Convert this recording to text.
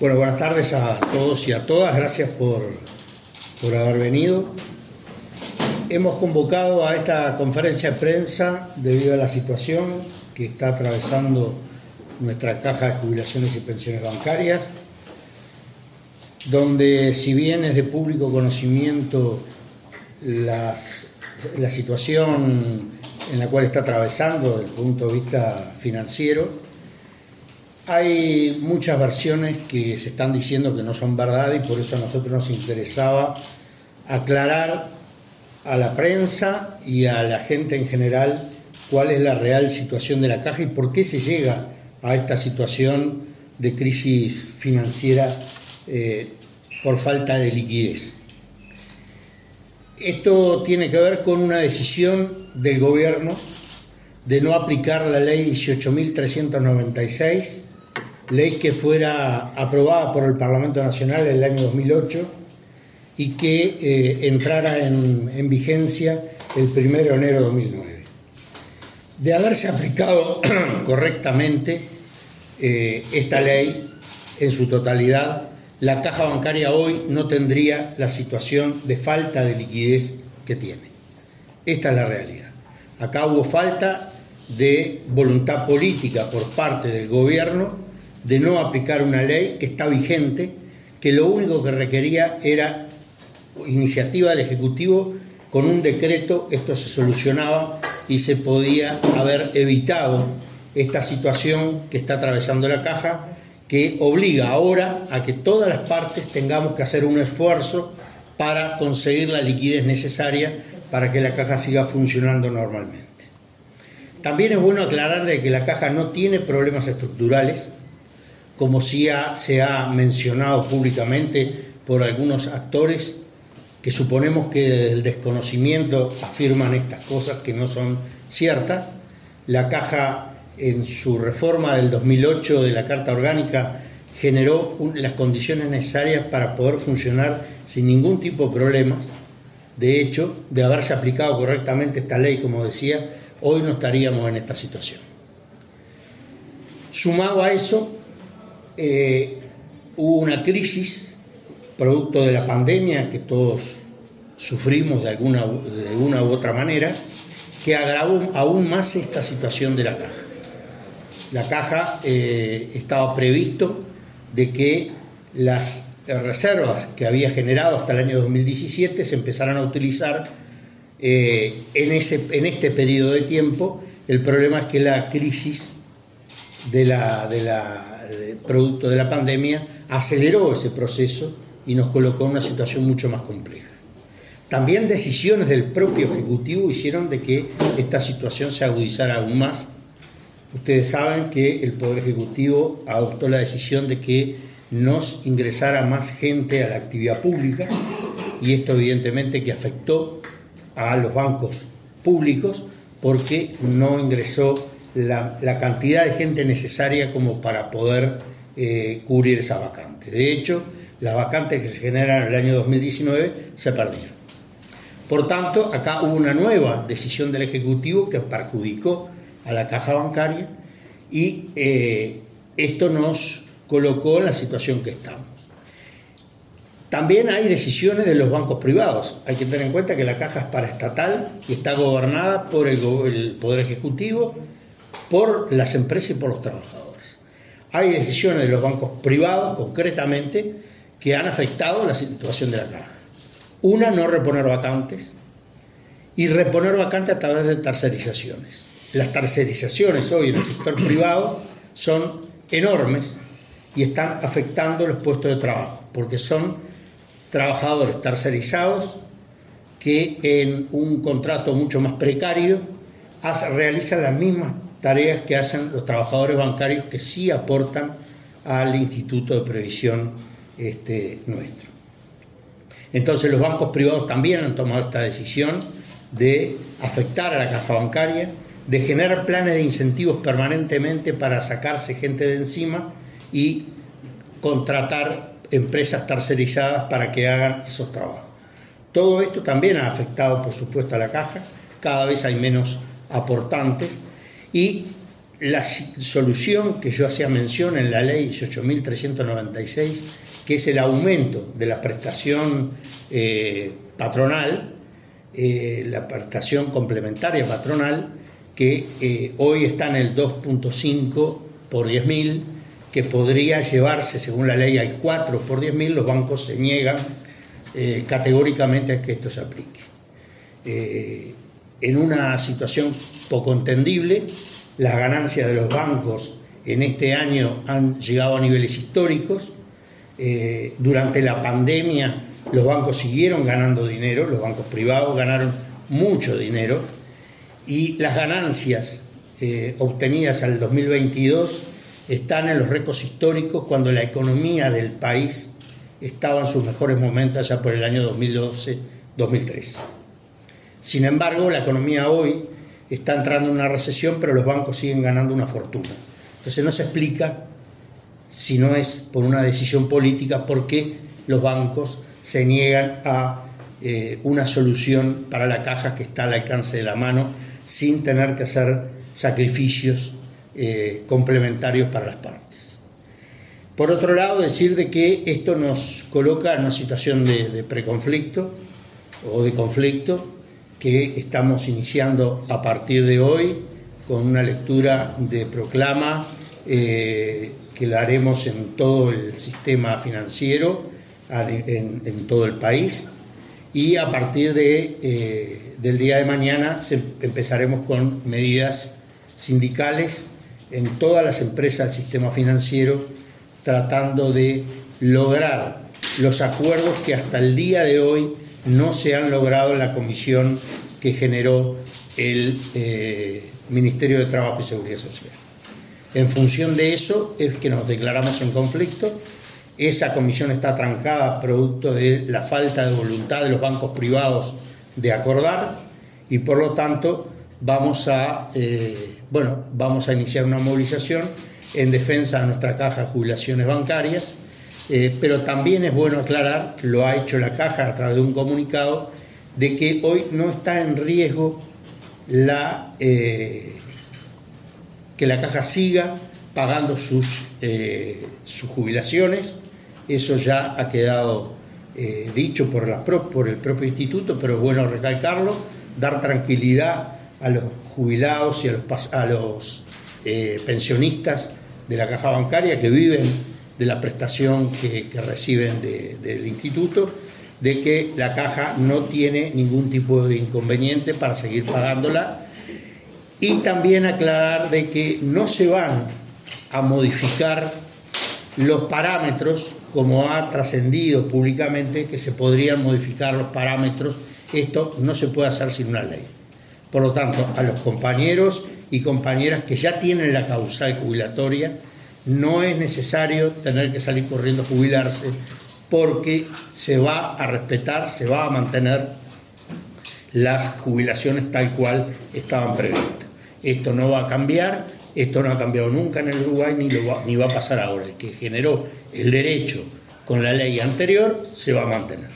Bueno, buenas tardes a todos y a todas. Gracias por, por haber venido. Hemos convocado a esta conferencia de prensa debido a la situación que está atravesando nuestra caja de jubilaciones y pensiones bancarias, donde si bien es de público conocimiento las, la situación en la cual está atravesando desde el punto de vista financiero, hay muchas versiones que se están diciendo que no son verdad y por eso a nosotros nos interesaba aclarar a la prensa y a la gente en general cuál es la real situación de la caja y por qué se llega a esta situación de crisis financiera eh, por falta de liquidez. Esto tiene que ver con una decisión del gobierno de no aplicar la ley 18.396 ley que fuera aprobada por el Parlamento Nacional en el año 2008 y que eh, entrara en, vigencia el 1 de enero de 2009. De haberse aplicado correctamente eh, esta ley en su totalidad, la caja bancaria hoy no tendría la situación de falta de liquidez que tiene. Esta es la realidad. Acá hubo falta de voluntad política por parte del gobierno de no aplicar una ley que está vigente, que lo único que requería era iniciativa del Ejecutivo, con un decreto esto se solucionaba y se podía haber evitado esta situación que está atravesando la caja, que obliga ahora a que todas las partes tengamos que hacer un esfuerzo para conseguir la liquidez necesaria para que la caja siga funcionando normalmente. También es bueno aclarar de que la caja no tiene problemas estructurales, como si se ha mencionado públicamente por algunos actores que suponemos que desde el desconocimiento afirman estas cosas que no son ciertas. La caja en su reforma del 2008 de la Carta Orgánica generó las condiciones necesarias para poder funcionar sin ningún tipo de problemas. De hecho, de haberse aplicado correctamente esta ley, como decía, hoy no estaríamos en esta situación. Sumado a eso, eh, hubo una crisis producto de la pandemia que todos sufrimos de alguna, de una u otra manera, que agravó aún más esta situación de la caja. La caja eh, estaba previsto de que las reservas que había generado hasta el año 2017 se empezaran a utilizar eh, en, ese, en este periodo de tiempo. El problema es que la crisis de la, de la producto de la pandemia, aceleró ese proceso y nos colocó en una situación mucho más compleja. También decisiones del propio Ejecutivo hicieron de que esta situación se agudizara aún más. Ustedes saben que el Poder Ejecutivo adoptó la decisión de que nos ingresara más gente a la actividad pública y esto evidentemente que afectó a los bancos públicos porque no ingresó la, cantidad de gente necesaria como para poder eh, cubrir esa vacante. De hecho, las vacantes que se generaron en el año 2019 se perdieron. Por tanto, acá hubo una nueva decisión del Ejecutivo que perjudicó a la caja bancaria y eh, esto nos colocó en la situación que estamos. También hay decisiones de los bancos privados. Hay que tener en cuenta que la caja es paraestatal y está gobernada por el Poder Ejecutivo, por las empresas y por los trabajadores. Hay decisiones de los bancos privados, concretamente, que han afectado la situación de la caja. Una, no reponer vacantes y reponer vacantes a través de tercerizaciones. Las tercerizaciones hoy en el sector privado son enormes y están afectando los puestos de trabajo, porque son trabajadores tercerizados que en un contrato mucho más precario realizan las mismas tareas que hacen los trabajadores bancarios que sí aportan al Instituto de Previsión este, nuestro. Entonces los bancos privados también han tomado esta decisión de afectar a la caja bancaria, de generar planes de incentivos permanentemente para sacarse gente de encima y contratar empresas tercerizadas para que hagan esos trabajos. Todo esto también ha afectado, por supuesto, a la caja, cada vez hay menos aportantes y la solución que yo hacía mención en la ley 18.396, que es el aumento de la prestación eh, patronal, eh, la prestación complementaria patronal, que eh, hoy está en el 2.5 por 10.000, que podría llevarse, según la ley, al 4 por 10.000, los bancos se niegan categóricamente a que esto se aplique. En una situación poco entendible, las ganancias de los bancos en este año han llegado a niveles históricos. Eh, durante la pandemia los bancos siguieron ganando dinero, los bancos privados ganaron mucho dinero y las ganancias eh, obtenidas al 2022 están en los récords históricos cuando la economía del país estaba en sus mejores momentos ya por el año 2012-2013. Sin embargo, la economía hoy está entrando en una recesión, pero los bancos siguen ganando una fortuna. Entonces no se explica, si no es por una decisión política, por qué los bancos se niegan a eh, una solución para la caja que está al alcance de la mano sin tener que hacer sacrificios eh, complementarios para las partes. Por otro lado, decir de que esto nos coloca en una situación de, de preconflicto o de conflicto que estamos iniciando a partir de hoy con una lectura de proclama eh, que la haremos en todo el sistema financiero, en, todo el país, y a partir de, eh, del día de mañana empezaremos con medidas sindicales en todas las empresas del sistema financiero, tratando de lograr los acuerdos que hasta el día de hoy no se han logrado en la comisión que generó el eh, Ministerio de Trabajo y Seguridad Social. En función de eso es que nos declaramos en conflicto. Esa comisión está trancada producto de la falta de voluntad de los bancos privados de acordar y por lo tanto vamos a, eh, bueno, vamos a iniciar una movilización en defensa de nuestra caja de jubilaciones bancarias eh, pero también es bueno aclarar, lo ha hecho la caja a través de un comunicado, de que hoy no está en riesgo la, eh, que la caja siga pagando sus, eh, sus jubilaciones. Eso ya ha quedado dicho por, la, por el propio instituto, pero es bueno recalcarlo, dar tranquilidad a los jubilados y a los, a los pensionistas de la caja bancaria que viven de la prestación que, reciben del instituto, de que la caja no tiene ningún tipo de inconveniente para seguir pagándola y también aclarar de que no se van a modificar los parámetros, como ha trascendido públicamente, que se podrían modificar los parámetros. Esto no se puede hacer sin una ley. Por lo tanto, a los compañeros y compañeras que ya tienen la causal jubilatoria, no es necesario tener que salir corriendo a jubilarse porque se va a respetar, se va a mantener las jubilaciones tal cual estaban previstas. Esto no va a cambiar, esto no ha cambiado nunca en el Uruguay ni, va, ni va a pasar ahora. El que generó el derecho con la ley anterior se va a mantener.